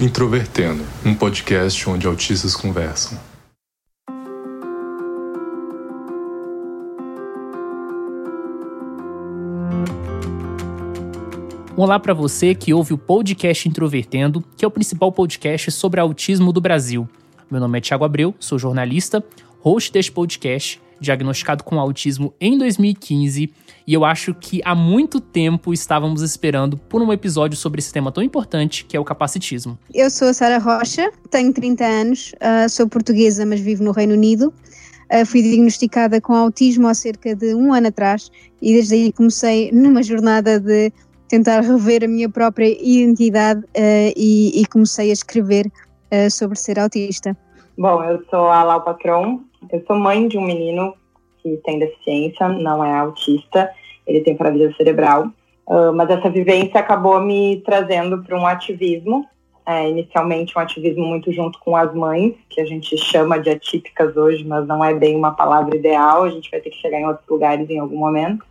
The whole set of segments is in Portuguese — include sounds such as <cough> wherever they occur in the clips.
Introvertendo, um podcast onde autistas conversam. Olá para você que ouve o podcast Introvertendo, que é o principal podcast sobre autismo do Brasil. Meu nome é Thiago Abreu, sou jornalista, host deste podcast, diagnosticado com autismo em 2015 e eu acho que há muito tempo estávamos esperando por um episódio sobre esse tema tão importante que é o capacitismo. Eu sou a Sara Rocha, tenho 30 anos, uh, sou portuguesa, mas vivo no Reino Unido. Uh, fui diagnosticada com autismo há cerca de um ano atrás e desde aí comecei numa jornada de tentar rever a minha própria identidade uh, e, e, comecei a escrever sobre ser autista. Bom, eu sou a Lau Patron, eu sou mãe de um menino que tem deficiência, não é autista, ele tem paralisia cerebral. Uh, mas essa vivência acabou me trazendo para um ativismo, é, inicialmente um ativismo muito junto com as mães, que a gente chama de atípicas hoje, mas não é bem uma palavra ideal, a gente vai ter que chegar em outros lugares em algum momento.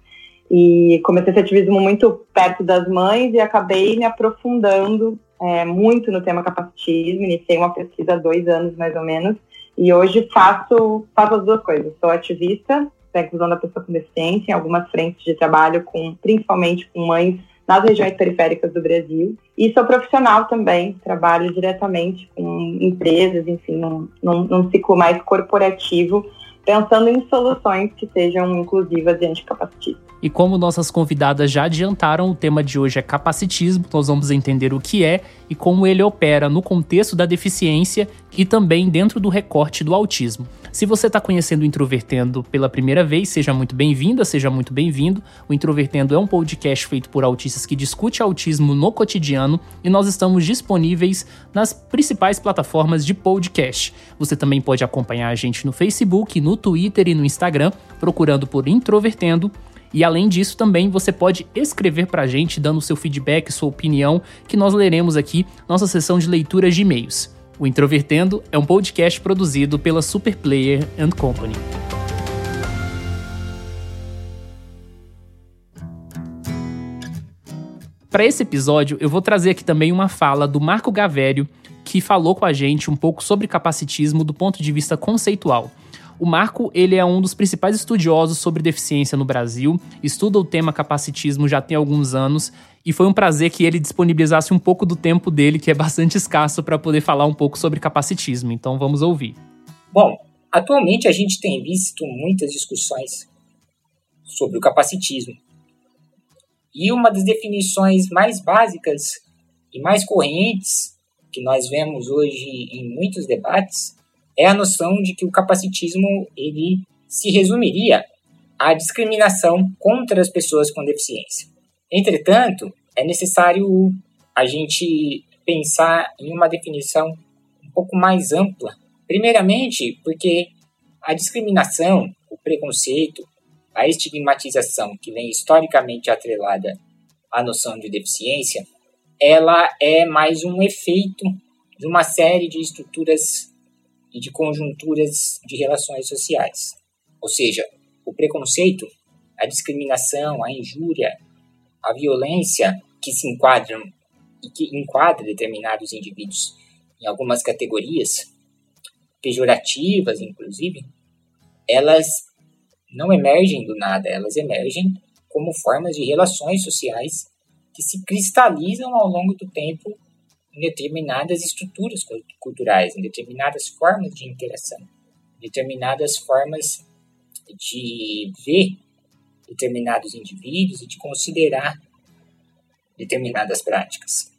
E comecei esse ativismo muito perto das mães e acabei me aprofundando é, muito no tema capacitismo. Iniciei uma pesquisa há dois anos, mais ou menos, e hoje faço, faço as duas coisas. Sou ativista da inclusão da pessoa com deficiência em algumas frentes de trabalho, com, principalmente com mães nas regiões periféricas do Brasil. E sou profissional também, trabalho diretamente com empresas, enfim, num, num, num ciclo mais corporativo, pensando em soluções que sejam inclusivas e anticapacitistas. E como nossas convidadas já adiantaram, o tema de hoje é capacitismo. Nós vamos entender o que é e como ele opera no contexto da deficiência e também dentro do recorte do autismo. Se você está conhecendo o Introvertendo pela primeira vez, seja muito bem-vinda, seja muito bem-vindo. O Introvertendo é um podcast feito por autistas que discute autismo no cotidiano e nós estamos disponíveis nas principais plataformas de podcast. Você também pode acompanhar a gente no Facebook, no Twitter e no Instagram, procurando por Introvertendo. E além disso, também você pode escrever para a gente, dando seu feedback, sua opinião, que nós leremos aqui nossa sessão de leituras de e-mails. O Introvertendo é um podcast produzido pela Superplayer and Company. Para esse episódio, eu vou trazer aqui também uma fala do Marco Gavério, que falou com a gente um pouco sobre capacitismo do ponto de vista conceitual. O Marco, ele é um dos principais estudiosos sobre deficiência no Brasil, estuda o tema capacitismo já tem alguns anos e foi um prazer que ele disponibilizasse um pouco do tempo dele, que é bastante escasso, para poder falar um pouco sobre capacitismo. Então vamos ouvir. Bom, atualmente a gente tem visto muitas discussões sobre o capacitismo. E uma das definições mais básicas e mais correntes que nós vemos hoje em muitos debates é a noção de que o capacitismo ele se resumiria à discriminação contra as pessoas com deficiência. Entretanto, é necessário a gente pensar em uma definição um pouco mais ampla. Primeiramente, porque a discriminação, o preconceito, a estigmatização que vem historicamente atrelada à noção de deficiência, ela é mais um efeito de uma série de estruturas e de conjunturas de relações sociais. Ou seja, o preconceito, a discriminação, a injúria, a violência que se enquadram e que enquadra determinados indivíduos em algumas categorias pejorativas, inclusive, elas não emergem do nada, elas emergem como formas de relações sociais que se cristalizam ao longo do tempo em determinadas estruturas culturais, em determinadas formas de interação, determinadas formas de ver determinados indivíduos e de considerar determinadas práticas.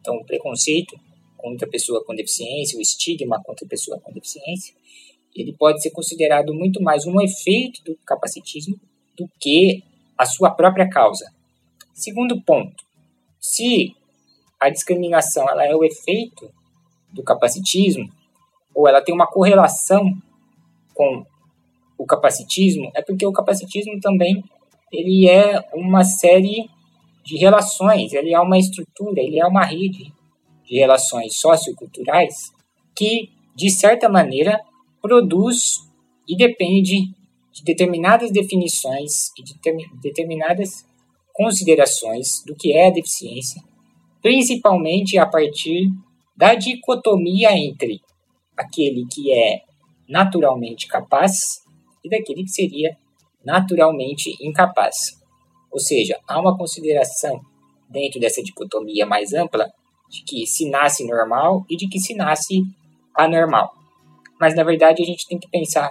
Então, o preconceito contra a pessoa com deficiência, o estigma contra a pessoa com deficiência, ele pode ser considerado muito mais um efeito do capacitismo do que a sua própria causa. Segundo ponto, se a discriminação ela é o efeito do capacitismo, ou ela tem uma correlação com o capacitismo, é porque o capacitismo também ele é uma série de relações, ele é uma estrutura, ele é uma rede de relações socioculturais que, de certa maneira, produz e depende de determinadas definições e de determinadas considerações do que é a deficiência principalmente a partir da dicotomia entre aquele que é naturalmente capaz e daquele que seria naturalmente incapaz. Ou seja, há uma consideração dentro dessa dicotomia mais ampla de que se nasce normal e de que se nasce anormal. Mas na verdade a gente tem que pensar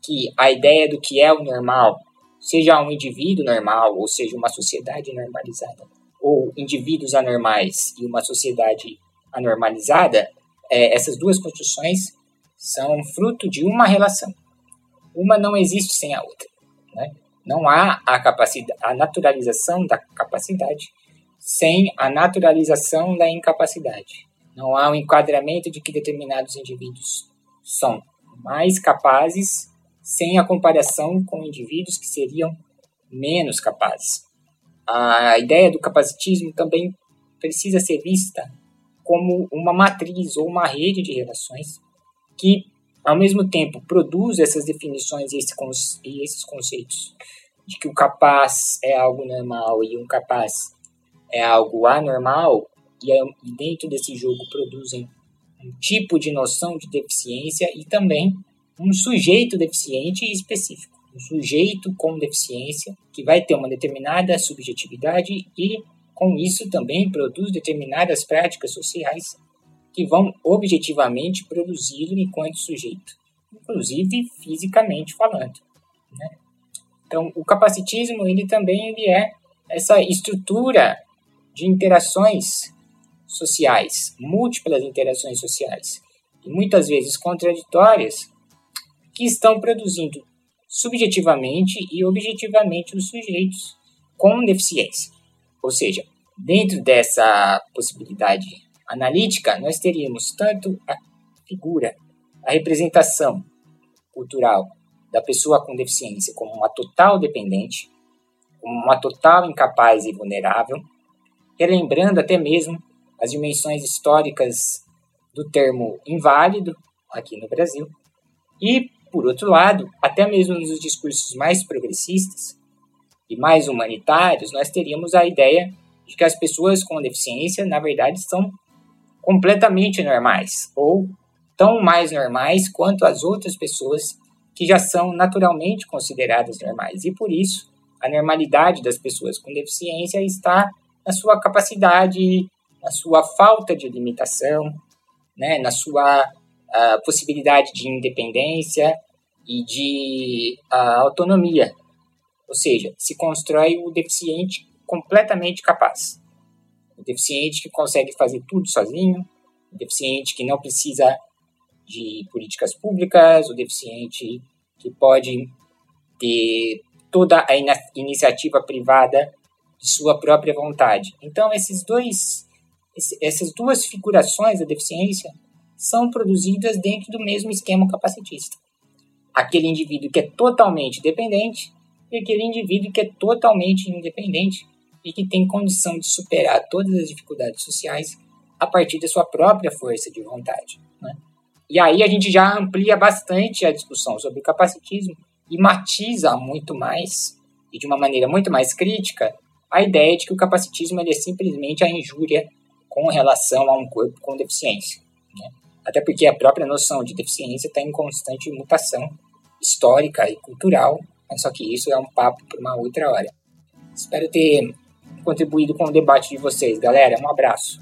que a ideia do que é o normal, seja um indivíduo normal ou seja uma sociedade normalizada, ou indivíduos anormais e uma sociedade anormalizada, é, essas duas construções são fruto de uma relação. Uma não existe sem a outra. Né? Não há a capacidade, a naturalização da capacidade sem a naturalização da incapacidade. Não há um enquadramento de que determinados indivíduos são mais capazes sem a comparação com indivíduos que seriam menos capazes. A ideia do capacitismo também precisa ser vista como uma matriz ou uma rede de relações que, ao mesmo tempo, produz essas definições e esses conceitos de que o capaz é algo normal e um capaz é algo anormal, e dentro desse jogo produzem um tipo de noção de deficiência e também um sujeito deficiente específico. Um sujeito com deficiência que vai ter uma determinada subjetividade e, com isso, também produz determinadas práticas sociais que vão objetivamente produzi-lo enquanto sujeito, inclusive fisicamente falando. Né? Então, o capacitismo ele também ele é essa estrutura de interações sociais, múltiplas interações sociais, e muitas vezes contraditórias, que estão produzindo subjetivamente e objetivamente os sujeitos com deficiência. Ou seja, dentro dessa possibilidade analítica, nós teríamos tanto a figura, a representação cultural da pessoa com deficiência como uma total dependente, como uma total incapaz e vulnerável, relembrando até mesmo as dimensões históricas do termo inválido aqui no Brasil. E, por outro lado, até mesmo nos discursos mais progressistas e mais humanitários, nós teríamos a ideia de que as pessoas com deficiência, na verdade, são completamente normais, ou tão mais normais quanto as outras pessoas que já são naturalmente consideradas normais. E por isso, a normalidade das pessoas com deficiência está na sua capacidade, na sua falta de limitação, né, na sua uh, possibilidade de independência e de uh, autonomia. Ou seja, se constrói o deficiente completamente capaz. O deficiente que consegue fazer tudo sozinho, o deficiente que não precisa de políticas públicas, o deficiente que pode ter toda a iniciativa privada de sua própria vontade. Então, esses dois, essas duas figurações da deficiência são produzidas dentro do mesmo esquema capacitista. Aquele indivíduo que é totalmente dependente e aquele indivíduo que é totalmente independente e que tem condição de superar todas as dificuldades sociais a partir da sua própria força de vontade. Né? E aí a gente já amplia bastante a discussão sobre o capacitismo e matiza muito mais e de uma maneira muito mais crítica a ideia de que o capacitismo é simplesmente a injúria com relação a um corpo com deficiência. Né? Até porque a própria noção de deficiência está em constante mutação histórica e cultural, mas só que isso é um papo para uma outra hora. Espero ter contribuído com o debate de vocês, galera. Um abraço.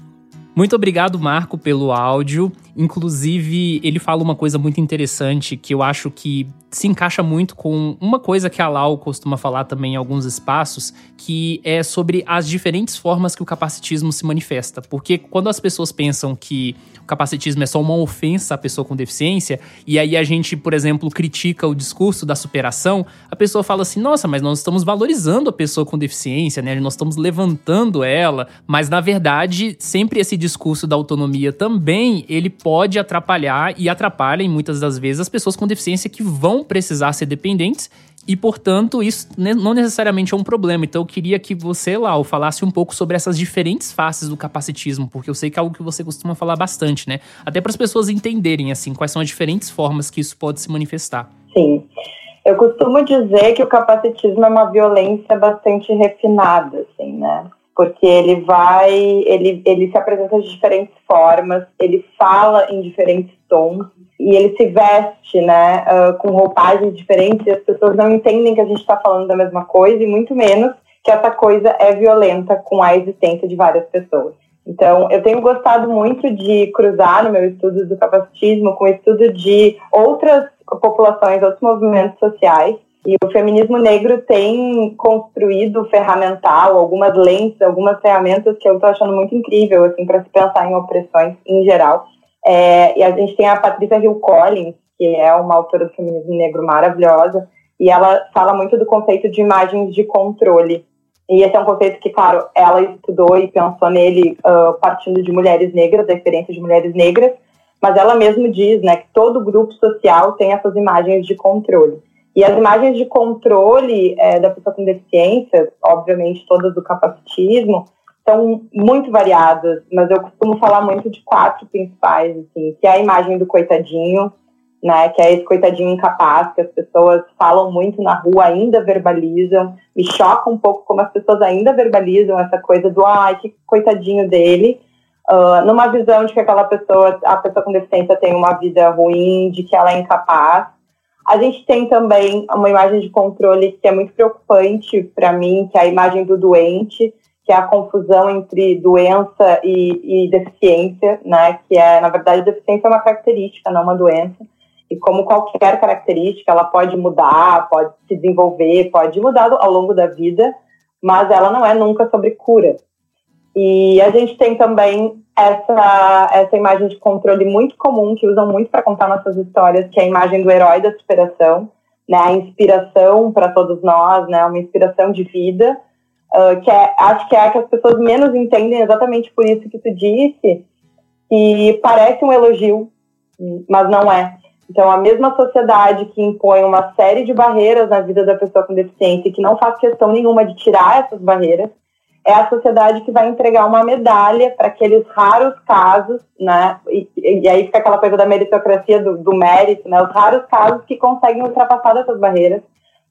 Muito obrigado, Marco, pelo áudio. Inclusive, ele fala uma coisa muito interessante que eu acho que se encaixa muito com uma coisa que a Lau costuma falar também em alguns espaços, que é sobre as diferentes formas que o capacitismo se manifesta. Porque quando as pessoas pensam que o capacitismo é só uma ofensa à pessoa com deficiência, e aí a gente, por exemplo, critica o discurso da superação, a pessoa fala assim: nossa, mas nós estamos valorizando a pessoa com deficiência, né? Nós estamos levantando ela, mas na verdade, sempre esse discurso da autonomia também, ele pode atrapalhar e atrapalha, muitas das vezes, as pessoas com deficiência que vão precisar ser dependentes e, portanto, isso não necessariamente é um problema. Então, eu queria que você, Lau, falasse um pouco sobre essas diferentes faces do capacitismo, porque eu sei que é algo que você costuma falar bastante, né? Até para as pessoas entenderem, assim, quais são as diferentes formas que isso pode se manifestar. Sim. Eu costumo dizer que o capacitismo é uma violência bastante refinada, assim, né? Porque ele vai, ele, ele se apresenta de diferentes formas, ele fala em diferentes tons e ele se veste, né, uh, com roupagens diferentes e as pessoas não entendem que a gente está falando da mesma coisa e muito menos que essa coisa é violenta com a existência de várias pessoas. Então, eu tenho gostado muito de cruzar no meu estudo do capacitismo com o estudo de outras populações, outros movimentos sociais. E o feminismo negro tem construído ferramental, algumas lentes, algumas ferramentas que eu estou achando muito incrível, assim, para se pensar em opressões em geral. É, e a gente tem a Patrícia Hill Collins, que é uma autora do feminismo negro maravilhosa, e ela fala muito do conceito de imagens de controle. E esse é um conceito que, claro, ela estudou e pensou nele uh, partindo de mulheres negras, da experiência de mulheres negras, mas ela mesma diz né, que todo grupo social tem essas imagens de controle. E as imagens de controle é, da pessoa com deficiência, obviamente todas do capacitismo, são muito variadas, mas eu costumo falar muito de quatro principais, assim, que é a imagem do coitadinho, né, que é esse coitadinho incapaz, que as pessoas falam muito na rua, ainda verbalizam, me choca um pouco como as pessoas ainda verbalizam essa coisa do, ai, que coitadinho dele, uh, numa visão de que aquela pessoa, a pessoa com deficiência tem uma vida ruim, de que ela é incapaz. A gente tem também uma imagem de controle que é muito preocupante para mim, que é a imagem do doente, que é a confusão entre doença e, e, deficiência, né? Que é, na verdade, deficiência é uma característica, não uma doença. E como qualquer característica, ela pode mudar, pode se desenvolver, pode mudar ao longo da vida, mas ela não é nunca sobre cura. E a gente tem também essa, essa imagem de controle muito comum que usam muito para contar nossas histórias, que é a imagem do herói da superação, né? A inspiração para todos nós, né? Uma inspiração de vida uh, que é, acho que é a que as pessoas menos entendem exatamente por isso que tu disse, que parece um elogio, mas não é. Então, a mesma sociedade que impõe uma série de barreiras na vida da pessoa com deficiência e que não faz questão nenhuma de tirar essas barreiras, é a sociedade que vai entregar uma medalha para aqueles raros casos, né? E, e, aí fica aquela coisa da meritocracia, do, do mérito, né? Os raros casos que conseguem ultrapassar essas barreiras,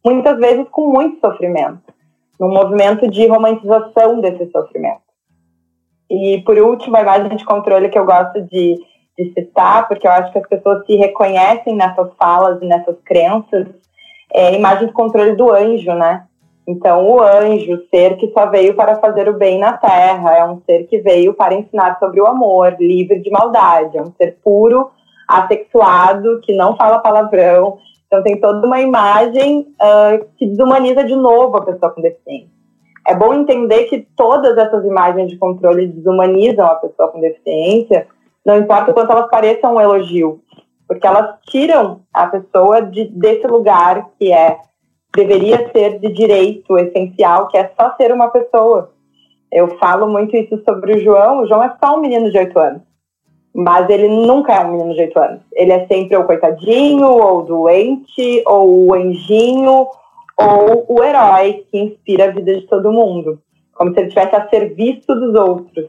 muitas vezes com muito sofrimento num movimento de romantização desse sofrimento. E, por último, a imagem de controle que eu gosto de, de citar, porque eu acho que as pessoas se reconhecem nessas falas e nessas crenças, é a imagem de controle do anjo, né? Então, o anjo, ser que só veio para fazer o bem na terra, é um ser que veio para ensinar sobre o amor, livre de maldade, é um ser puro, assexuado, que não fala palavrão, então tem toda uma imagem uh, que desumaniza de novo a pessoa com deficiência. É bom entender que todas essas imagens de controle desumanizam a pessoa com deficiência, não importa o quanto elas pareçam um elogio, porque elas tiram a pessoa de, desse lugar que é deveria ser de direito essencial, que é só ser uma pessoa. Eu falo muito isso sobre o João. O João é só um menino de oito anos. Mas ele nunca é um menino de 8 anos. Ele é sempre o coitadinho, ou doente, ou o anjinho, ou o herói que inspira a vida de todo mundo. Como se ele estivesse a serviço dos outros.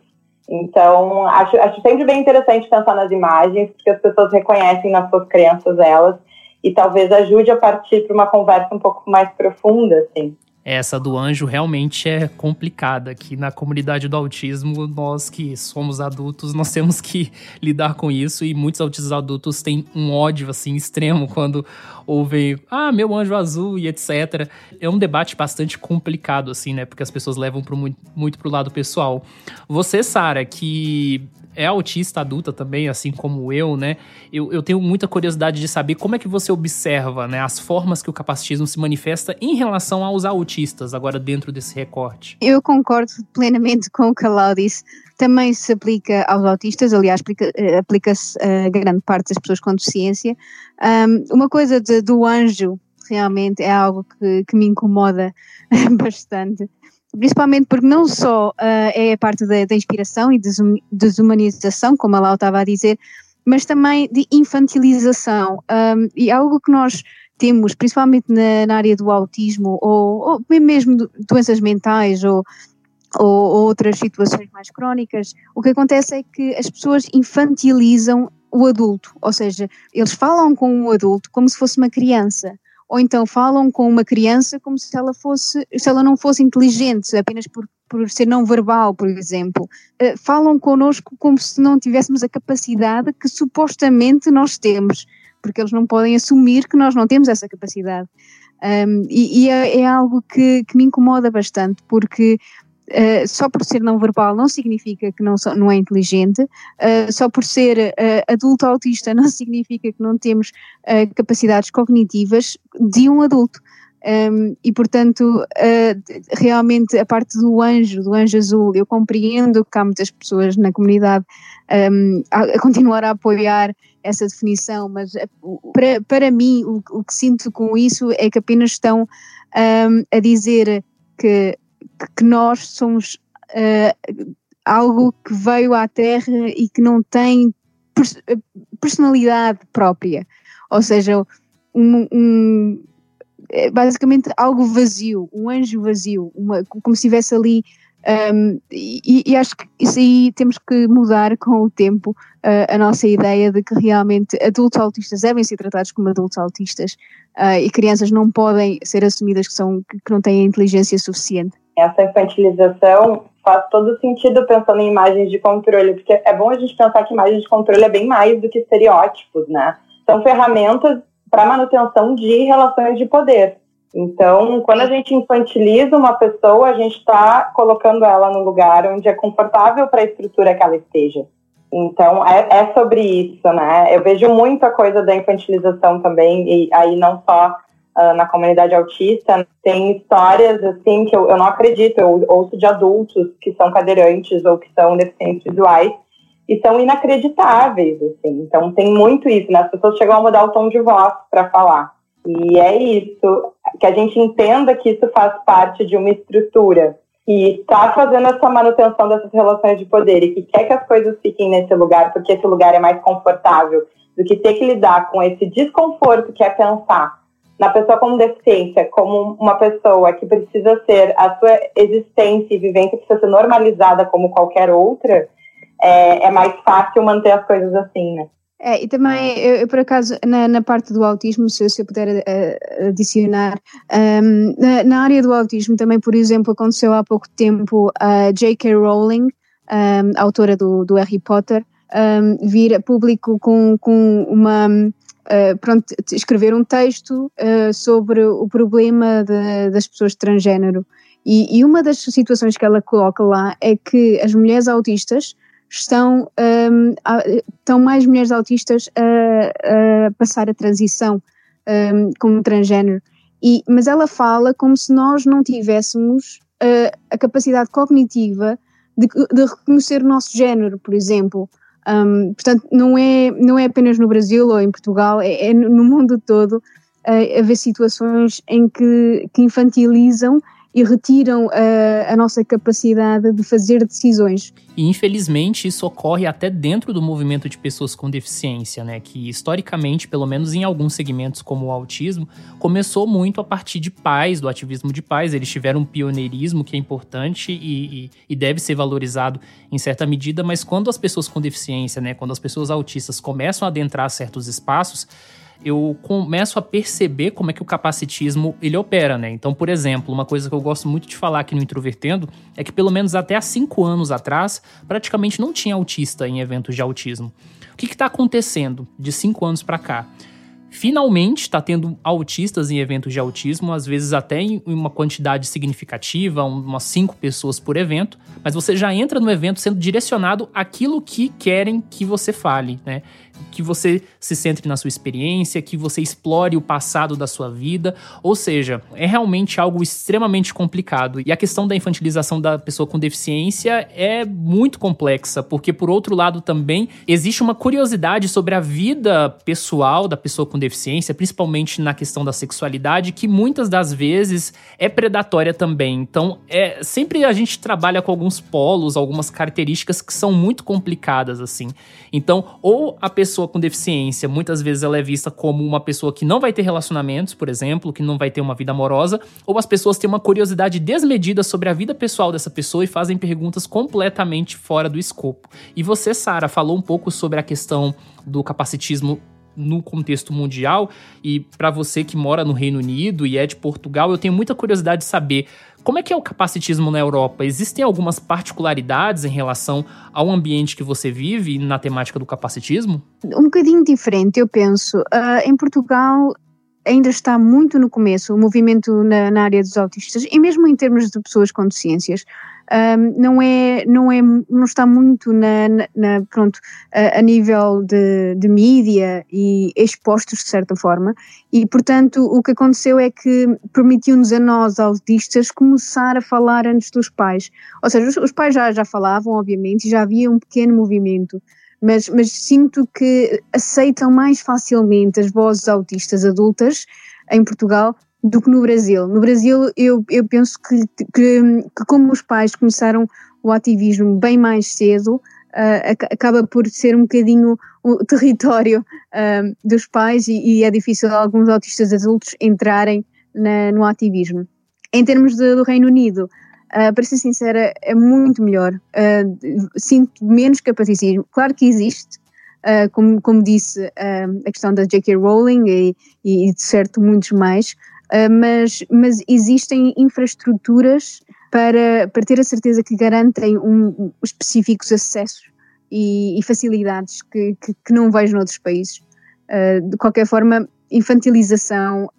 Então, acho, acho sempre bem interessante pensar nas imagens, porque as pessoas reconhecem nas suas crenças elas, e talvez ajude a partir para uma conversa um pouco mais profunda, assim. Essa do anjo realmente é complicada. Que na comunidade do autismo, nós que somos adultos, nós temos que <laughs> lidar com isso. E muitos autistas adultos têm um ódio assim extremo quando ouvem, ah, meu anjo azul e etc. É um debate bastante complicado, assim, né? Porque as pessoas levam pro, muito, muito pro lado pessoal. Você, Sara, que é autista adulta também, assim como eu, né? Eu, eu tenho muita curiosidade de saber como é que você observa né, as formas que o capacitismo se manifesta em relação aos autistas, agora dentro desse recorte. Eu concordo plenamente com o que a disse. Também se aplica aos autistas, aliás, eh, aplica-se a grande parte das pessoas com deficiência. Um, uma coisa de, do anjo realmente é algo que, que me incomoda <laughs> bastante principalmente porque não só uh, é a parte da, da inspiração e desum, desumanização, como a Lau estava a dizer, mas também de infantilização. Um, e algo que nós temos, principalmente na, na área do autismo, ou, ou mesmo doenças mentais, ou, ou, ou outras situações mais crónicas, o que acontece é que as pessoas infantilizam o adulto, ou seja, eles falam com o adulto como se fosse uma criança ou então falam com uma criança como se ela fosse, se ela não fosse inteligente, apenas por, por ser não verbal, por exemplo, uh, falam connosco como se não tivéssemos a capacidade que supostamente nós temos, porque eles não podem assumir que nós não temos essa capacidade. Um, e, e é, é, algo que, que, me incomoda bastante, porque uh, só por ser não verbal não significa que não, não é inteligente, uh, só por ser uh, adulto autista <laughs> não significa que não temos capacidades cognitivas de um adulto. Um, e portanto, realmente a parte do anjo, do anjo azul, eu compreendo que há muitas pessoas na comunidade um, a, a, continuar a apoiar essa definição, mas para, para mim o, o que sinto com isso é que apenas estão um, a dizer que, que nós somos uh, algo que veio à Terra e que não tem personalidade própria, ou seja, um, um é basicamente algo vazio, um anjo vazio, uma, como se estivesse ali. Um, e, e, acho que isso aí temos que mudar com o tempo uh, a nossa ideia de que realmente adultos autistas devem ser tratados como adultos autistas uh, e crianças não podem ser assumidas que, são, que não têm inteligência suficiente. Essa infantilização faz todo sentido pensando em imagens de controle, porque é bom a gente pensar que imagens de controle é bem mais do que estereótipos, né? São ferramentas para manutenção de relações de poder. Então, quando a gente infantiliza uma pessoa, a gente está colocando ela no lugar onde é confortável para a estrutura que ela esteja. Então, é, é, sobre isso, né? Eu vejo muita coisa da infantilização também, e aí não só uh, na comunidade autista, tem histórias, assim, que eu, eu não acredito, eu ouço de adultos que são cadeirantes ou que são deficientes visuais, e são inacreditáveis, assim. Então tem muito isso, né? As pessoas chegam a mudar o tom de voz para falar. E é isso, que a gente entenda que isso faz parte de uma estrutura que está fazendo essa manutenção dessas relações de poder e que quer que as coisas fiquem nesse lugar, porque esse lugar é mais confortável, do que ter que lidar com esse desconforto que é pensar na pessoa com deficiência como uma pessoa que precisa ser, a sua existência e vivência precisa ser normalizada como qualquer outra, é, é mais fácil manter as coisas assim, né? É, e também, eu, eu, por acaso, na, na, parte do autismo, se, se eu puder uh, adicionar, um, na, na, área do autismo também, por exemplo, aconteceu há pouco tempo a J.K. Rowling, um, autora do, do Harry Potter, um, vir a público com, com uma. Uh, pronto, escrever um texto uh, sobre o problema de, das pessoas de transgênero. E, e, uma das situações que ela coloca lá é que as mulheres autistas estão, um, estão mais mulheres autistas a, a passar a transição um, como transgênero. E, mas ela fala como se nós não tivéssemos uh, a capacidade cognitiva de, de, reconhecer o nosso género, por exemplo. Um, portanto, não é, não é apenas no Brasil ou em Portugal, é, é no mundo todo uh, haver situações em que, que infantilizam e retiram a, eh, a nossa capacidade de fazer decisões. E infelizmente isso ocorre até dentro do movimento de pessoas com deficiência, né? Que historicamente, pelo menos em alguns segmentos como o autismo, começou muito a partir de pais, do ativismo de pais. Eles tiveram um pioneirismo que é importante e, e, e deve ser valorizado em certa medida, mas quando as pessoas com deficiência, né? Quando as pessoas autistas começam a adentrar certos espaços, eu começo a perceber como é que o capacitismo ele opera, né? Então, por exemplo, uma coisa que eu gosto muito de falar aqui no Introvertendo é que pelo menos até há cinco anos atrás, praticamente não tinha autista em eventos de autismo. O que está acontecendo de cinco anos para cá? Finalmente está tendo autistas em eventos de autismo, às vezes até em uma quantidade significativa, umas cinco pessoas por evento, mas você já entra no evento sendo direcionado aquilo que querem que você fale, né? Que você se centre na sua experiência, que você explore o passado da sua vida. Ou seja, é realmente algo extremamente complicado. E a questão da infantilização da pessoa com deficiência é muito complexa, porque, por outro lado, também existe uma curiosidade sobre a vida pessoal da pessoa com deficiência, principalmente na questão da sexualidade, que muitas das vezes é predatória também. Então, é sempre a gente trabalha com alguns polos, algumas características que são muito complicadas, assim. Então, ou a pessoa pessoa com deficiência, muitas vezes ela é vista como uma pessoa que não vai ter relacionamentos, por exemplo, que não vai ter uma vida amorosa, ou as pessoas têm uma curiosidade desmedida sobre a vida pessoal dessa pessoa e fazem perguntas completamente fora do escopo. E você, Sara, falou um pouco sobre a questão do capacitismo no contexto mundial e para você que mora no Reino Unido e é de Portugal, eu tenho muita curiosidade de saber Como é que é o capacitismo na Europa? Existem algumas particularidades em relação ao ambiente que você vive na temática do capacitismo? Um bocadinho diferente, eu penso. Uh, em Portugal ainda está muito no começo o movimento na, na, área dos autistas e mesmo em termos de pessoas com deficiências um, não é não é não está muito na, na, na pronto a, a, nível de, de mídia e expostos de certa forma e portanto o que aconteceu é que permitiu-nos a nós autistas começar a falar antes dos pais. Ou seja os, os pais já já falavam obviamente já havia um pequeno movimento mas, mas sinto que aceitam mais facilmente as vozes autistas adultas em Portugal do que no Brasil. No Brasil, eu, eu penso que, que, que como os pais começaram o ativismo bem mais cedo, uh, acaba por ser um bocadinho o território uh, dos pais e, e, é difícil alguns autistas adultos entrarem na, no ativismo. Em termos de, do Reino Unido, Uh, para ser sincera, é muito melhor. Uh, sinto menos capacitismo. Claro que existe, uh, como, como disse, a questão da J.K. Rowling e, e, de certo muitos mais, mas, mas existem infraestruturas para, para ter a certeza que garantem um, específicos acessos e, e facilidades que, que, que, não vejo noutros países. de qualquer forma, infantilização,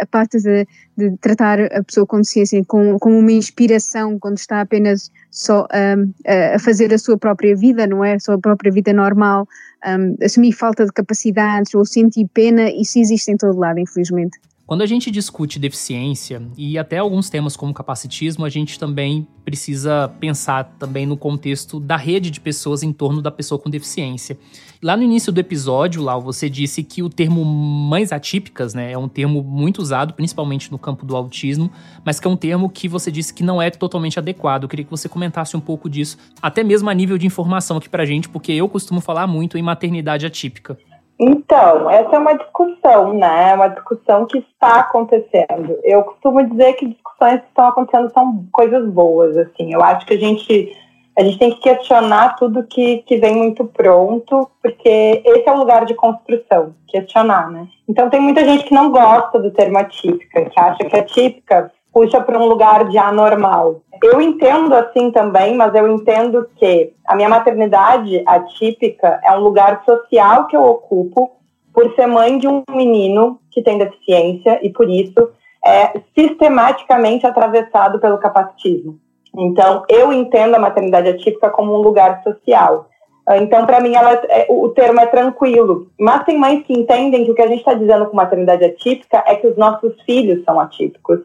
a parte de, de, tratar a pessoa com deficiência como, como uma inspiração quando está apenas só um, a fazer a sua própria vida, não é? A sua própria vida normal, um, assumir falta de capacidades ou sentir pena, isso existe em todo lado, infelizmente. Quando a gente discute deficiência e até alguns temas como capacitismo, a gente também precisa pensar também no contexto da rede de pessoas em torno da pessoa com deficiência. Lá no início do episódio, Lau, você disse que o termo mães atípicas, né, é um termo muito usado, principalmente no campo do autismo, mas que é um termo que você disse que não é totalmente adequado. Eu queria que você comentasse um pouco disso, até mesmo a nível de informação aqui pra gente, porque eu costumo falar muito em maternidade atípica. Então, essa é uma discussão, né? É uma discussão que está acontecendo. Eu costumo dizer que discussões que estão acontecendo são coisas boas, assim. Eu acho que a gente a gente tem que questionar tudo que, que vem muito pronto, porque esse é o lugar de construção, questionar, né? Então tem muita gente que não gosta do termo atípica, que acha que atípica puxa para um lugar de anormal. Eu entendo assim também, mas eu entendo que a minha maternidade atípica é um lugar social que eu ocupo por ser mãe de um menino que tem deficiência e por isso é sistematicamente atravessado pelo capacitismo. Então, eu entendo a maternidade atípica como um lugar social. Então, para mim, ela, é, o termo é tranquilo. Mas tem mães que entendem que o que a gente está dizendo com maternidade atípica é que os nossos filhos são atípicos,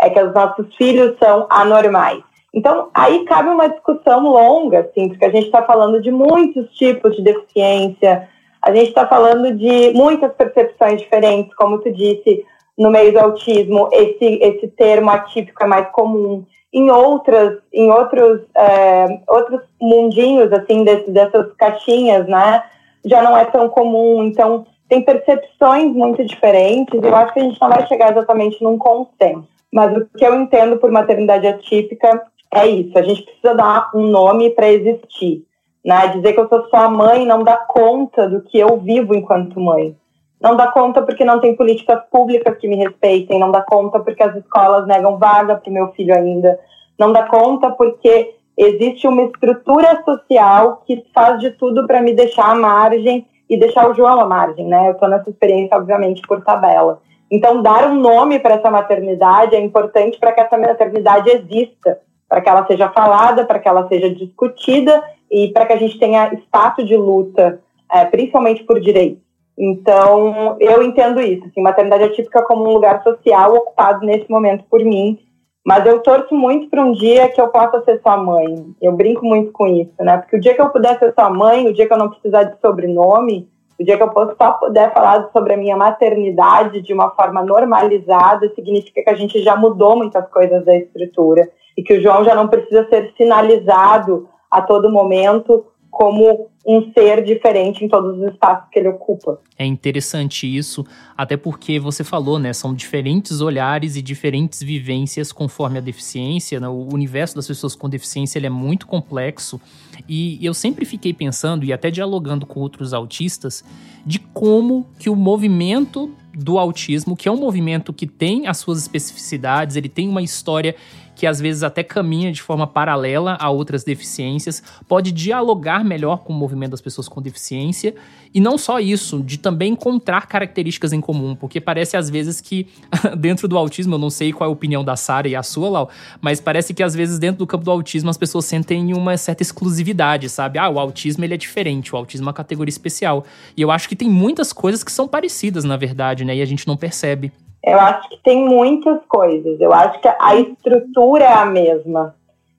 é que os nossos filhos são anormais. Então, aí cabe uma discussão longa, assim, porque a gente está falando de muitos tipos de deficiência, a gente está falando de muitas percepções diferentes, como tu disse, no meio do autismo, esse, esse termo atípico é mais comum em outras, em outros, é, outros mundinhos assim desse, dessas caixinhas, né? Já não é tão comum. Então tem percepções muito diferentes. Eu acho que a gente não vai chegar exatamente num consenso. Mas o que eu entendo por maternidade atípica é isso. A gente precisa dar um nome para existir. Né? Dizer que eu sou só mãe não dá conta do que eu vivo enquanto mãe. Não dá conta porque não tem políticas públicas que me respeitem, não dá conta porque as escolas negam vaga para o meu filho ainda, não dá conta porque existe uma estrutura social que faz de tudo para me deixar à margem e deixar o João à margem, né? Eu estou nessa experiência, obviamente, por tabela. Então, dar um nome para essa maternidade é importante para que essa maternidade exista, para que ela seja falada, para que ela seja discutida e para que a gente tenha espaço de luta, é, principalmente por direitos. Então, eu entendo isso, assim, maternidade atípica como um lugar social ocupado nesse momento por mim, mas eu torço muito para um dia que eu possa ser sua mãe. Eu brinco muito com isso, né? Porque o dia que eu puder ser sua mãe, o dia que eu não precisar de sobrenome, o dia que eu só puder falar sobre a minha maternidade de uma forma normalizada, significa que a gente já mudou muitas coisas da estrutura e que o João já não precisa ser sinalizado a todo momento como um ser diferente em todos os espaços que ele ocupa. É interessante isso, até porque você falou, né? São diferentes olhares e diferentes vivências conforme a deficiência. Né? O universo das pessoas com deficiência ele é muito complexo. E eu sempre fiquei pensando, e até dialogando com outros autistas, de como que o movimento do autismo, que é um movimento que tem as suas especificidades, ele tem uma história que às vezes até caminha de forma paralela a outras deficiências, pode dialogar melhor com o movimento das pessoas com deficiência e não só isso, de também encontrar características em comum, porque parece às vezes que <laughs> dentro do autismo, eu não sei qual é a opinião da Sara e a sua, Lau, mas parece que às vezes dentro do campo do autismo as pessoas sentem uma certa exclusividade, sabe? Ah, o autismo ele é diferente, o autismo é uma categoria especial. E eu acho que tem muitas coisas que são parecidas, na verdade, né? E a gente não percebe. Eu acho que tem muitas coisas. Eu acho que a estrutura é a mesma,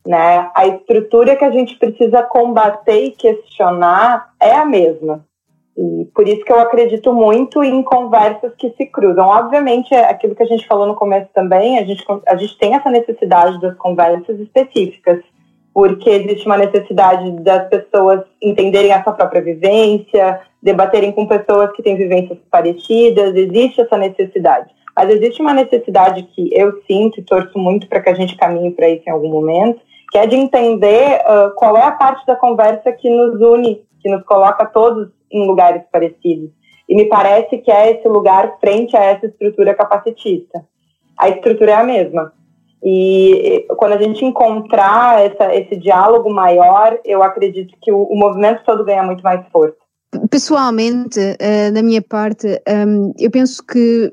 né? A estrutura que a gente precisa combater e questionar é a mesma. E por isso que eu acredito muito em conversas que se cruzam. Obviamente, é aquilo que a gente falou no começo também, a gente, a gente tem essa necessidade das conversas específicas, porque existe uma necessidade das pessoas entenderem a sua própria vivência, debaterem com pessoas que têm vivências parecidas, existe essa necessidade. Mas existe uma necessidade que eu sinto e torço muito para que a gente caminhe para isso em algum momento, que é de entender uh, qual é a parte da conversa que nos une, que nos coloca todos em lugares parecidos. E me parece que é esse lugar frente a essa estrutura capacitista. A estrutura é a mesma. E quando a gente encontrar essa, esse diálogo maior, eu acredito que o, o movimento todo ganha muito mais força. Pessoalmente, uh, da minha parte, um, eu penso que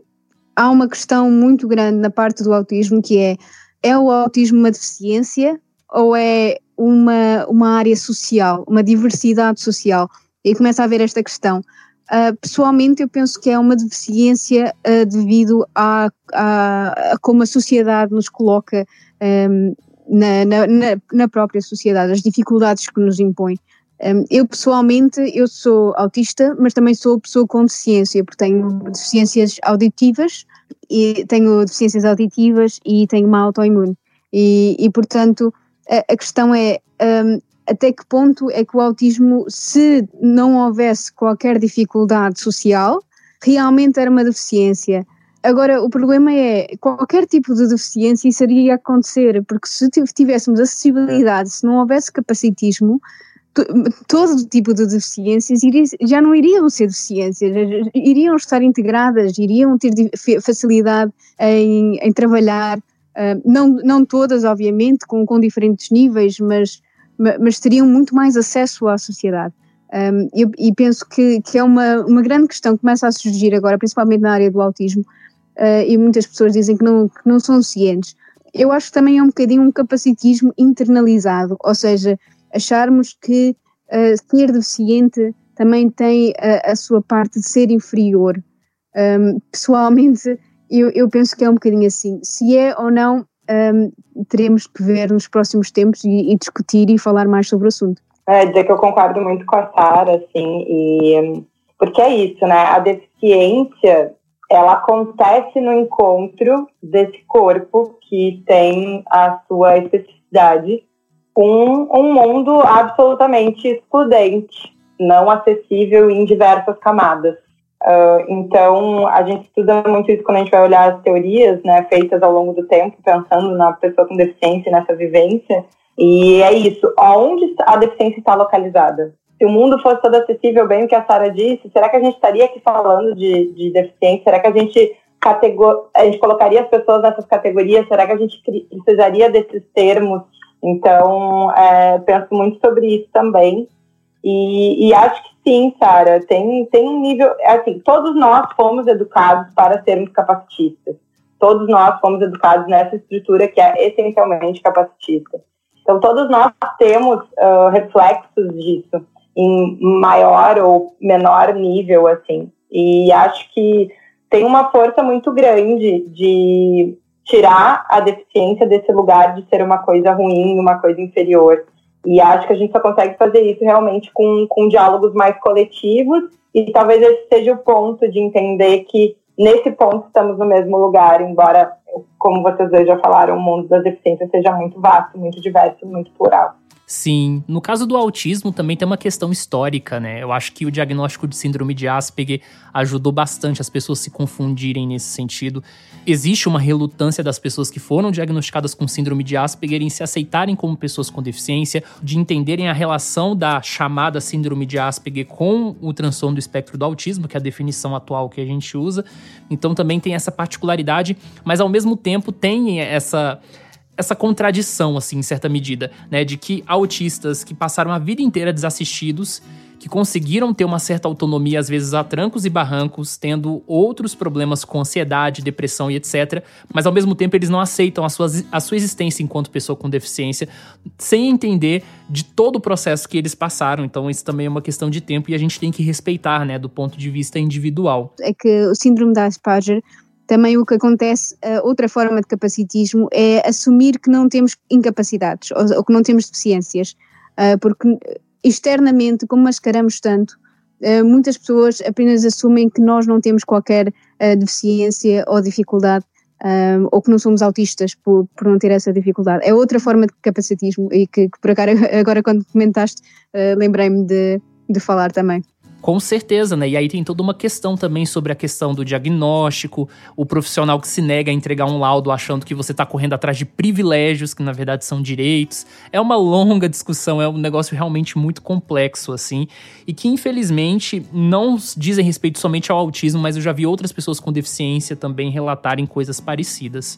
há uma questão muito grande na parte do autismo que é é o autismo uma deficiência ou é uma, uma área social, uma diversidade social? E começa a haver esta questão. Uh, pessoalmente, eu penso que é uma deficiência uh, devido a, a, a, como a sociedade nos coloca um, na, na, na, própria sociedade, as dificuldades que nos impõe. Eu pessoalmente, eu sou autista, mas também sou pessoa com deficiência, porque tenho deficiências auditivas, e tenho deficiências auditivas e tenho uma autoimune. E, e portanto, a, a questão é, um, até que ponto é que o autismo, se não houvesse qualquer dificuldade social, realmente era uma deficiência. Agora, o problema é qualquer tipo de deficiência isso iria acontecer, porque se tivéssemos acessibilidade, se não houvesse capacitismo, todo tipo de deficiências iria, já não iriam ser deficiências, iriam estar integradas, iriam ter facilidade em, em trabalhar, uh, não, não todas, obviamente, com, com diferentes níveis, mas mas teriam muito mais acesso à sociedade. Um, eu, e penso que, que é uma, uma grande questão que começa a surgir agora, principalmente na área do autismo, uh, e muitas pessoas dizem que não, que não são cientes. Eu acho que também é um bocadinho um capacitismo internalizado, ou seja, acharmos que uh, ser deficiente também tem a, a, sua parte de ser inferior. Um, <laughs> pessoalmente, eu, eu penso que é um bocadinho assim. Se é ou não um, teremos que ver nos próximos tempos e, e, discutir e falar mais sobre o assunto. É, dizer que eu concordo muito com a Sara, assim, e, porque é isso, né? A deficiência, ela acontece no encontro desse corpo que tem a sua especificidade com um mundo absolutamente excludente, não acessível em diversas camadas. Uh, então, a gente estuda muito isso quando a gente vai olhar as teorias né, feitas ao longo do tempo, pensando na pessoa com deficiência, nessa vivência. E é isso. Onde a deficiência está localizada? Se o mundo fosse todo acessível, bem o que a Sara disse, será que a gente estaria aqui falando de, de deficiência? Será que a gente, categor... a gente colocaria as pessoas nessas categorias? Será que a gente precisaria desses termos? Então, é, penso muito sobre isso também. E, e acho que sim, Sara, tem, tem um nível. Assim, todos nós fomos educados para sermos capacitistas. Todos nós fomos educados nessa estrutura que é essencialmente capacitista. Então, todos nós temos uh, reflexos disso, em maior ou menor nível, assim. E acho que tem uma força muito grande de tirar a deficiência desse lugar de ser uma coisa ruim, uma coisa inferior. E acho que a gente só consegue fazer isso realmente com, com diálogos mais coletivos, e talvez esse seja o ponto de entender que nesse ponto estamos no mesmo lugar, embora, como vocês dois já falaram, o mundo das deficiências seja muito vasto, muito diverso, muito plural. Sim, no caso do autismo também tem uma questão histórica, né? Eu acho que o diagnóstico de síndrome de Asperger ajudou bastante as pessoas se confundirem nesse sentido. Existe uma relutância das pessoas que foram diagnosticadas com síndrome de Asperger em se aceitarem como pessoas com deficiência, de entenderem a relação da chamada síndrome de Asperger com o transtorno do espectro do autismo, que é a definição atual que a gente usa. Então também tem essa particularidade, mas ao mesmo tempo tem essa essa contradição, assim, em certa medida, né? De que autistas que passaram a vida inteira desassistidos, que conseguiram ter uma certa autonomia, às vezes a trancos e barrancos, tendo outros problemas com ansiedade, depressão e etc. Mas ao mesmo tempo eles não aceitam a sua, a sua existência enquanto pessoa com deficiência, sem entender de todo o processo que eles passaram. Então isso também é uma questão de tempo e a gente tem que respeitar, né, do ponto de vista individual. É que o síndrome da Asperger também o que acontece, outra forma de capacitismo é assumir que não temos incapacidades ou, que não temos deficiências, uh, porque externamente, como mascaramos tanto, uh, muitas pessoas apenas assumem que nós não temos qualquer uh, deficiência ou dificuldade ou que não somos autistas por, não ter essa dificuldade. É outra forma de capacitismo e que, que por agora, <laughs> agora quando comentaste lembrei-me de, de falar também. Com certeza, né? E aí tem toda uma questão também sobre a questão do diagnóstico, o profissional que se nega a entregar um laudo achando que você está correndo atrás de privilégios, que na verdade são direitos. É uma longa discussão, é um negócio realmente muito complexo, assim, e que infelizmente não dizem respeito somente ao autismo, mas eu já vi outras pessoas com deficiência também relatarem coisas parecidas.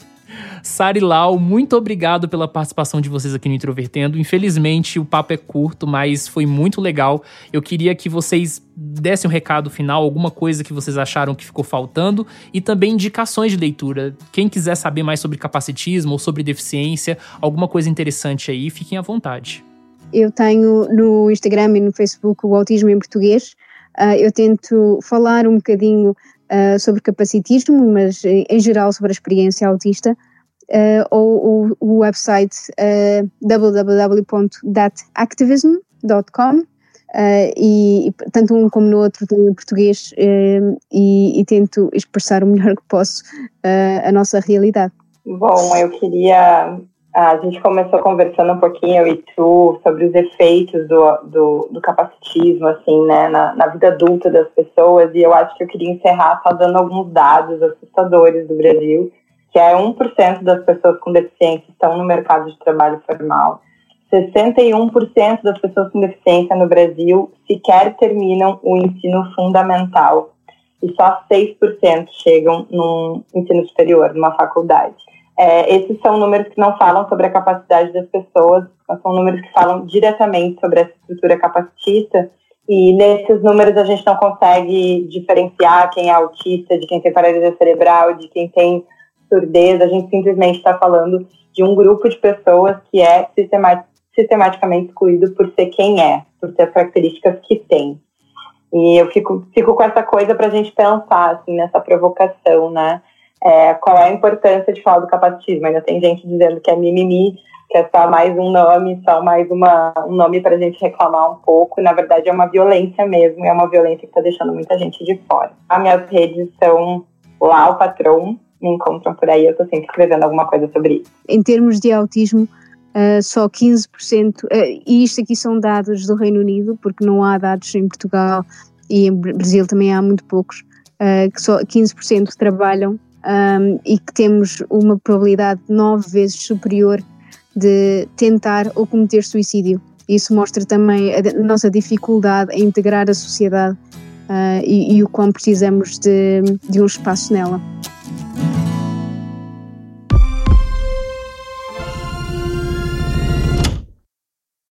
Sari Lau, muito obrigado pela participação de vocês aqui no Introvertendo. Infelizmente, o papo é curto, mas foi muito legal. Eu queria que vocês dessem um recado final, alguma coisa que vocês acharam que ficou faltando e também indicações de leitura. Quem quiser saber mais sobre capacitismo ou sobre deficiência, alguma coisa interessante aí, fiquem à vontade. Eu tenho no Instagram e no Facebook o Autismo em Português. Uh, eu tento falar um bocadinho uh, sobre capacitismo, mas em geral sobre a experiência autista, uh, ou, o website uh, www.datactivism.com e, e, tanto um como no outro em português e, e, tento expressar o melhor que posso a nossa realidade. Bom, eu queria a gente começou conversando um pouquinho, eu e tu, sobre os efeitos do, do, do capacitismo, assim, né, na, na, vida adulta das pessoas, e eu acho que eu queria encerrar só dando alguns dados assustadores do Brasil, que é 1% das pessoas com deficiência estão no mercado de trabalho formal, 61% das pessoas com deficiência no Brasil sequer terminam o ensino fundamental, e só 6% chegam no ensino superior, numa faculdade. É, esses são números que não falam sobre a capacidade das pessoas, são números que falam diretamente sobre essa estrutura capacitista. E nesses números a gente não consegue diferenciar quem é autista de quem tem paralisia cerebral, de quem tem surdez. A gente simplesmente está falando de um grupo de pessoas que é sistematicamente excluído por ser quem é, por ter as características que tem. E eu fico, fico com essa coisa para a gente pensar, assim, nessa provocação, né? É, qual é a importância de falar do capacitismo. Ainda tem gente dizendo que é mimimi, que é só mais um nome, só mais uma, um nome para a gente reclamar um pouco. Na verdade, é uma violência mesmo, é uma violência que está deixando muita gente de fora. As minhas redes são lá o patrão, me encontram por aí, eu estou sempre escrevendo alguma coisa sobre isso. Em termos de autismo, Uh, só 15%, uh, e isto aqui são dados do Reino Unido, porque não há dados em Portugal e em Brasil também há muito poucos, uh, que só 15% trabalham um, e que temos uma probabilidade nove vezes superior de tentar ou cometer suicídio. Isso mostra também a nossa dificuldade em integrar a sociedade uh, e, e, o quão precisamos de, de um espaço nela.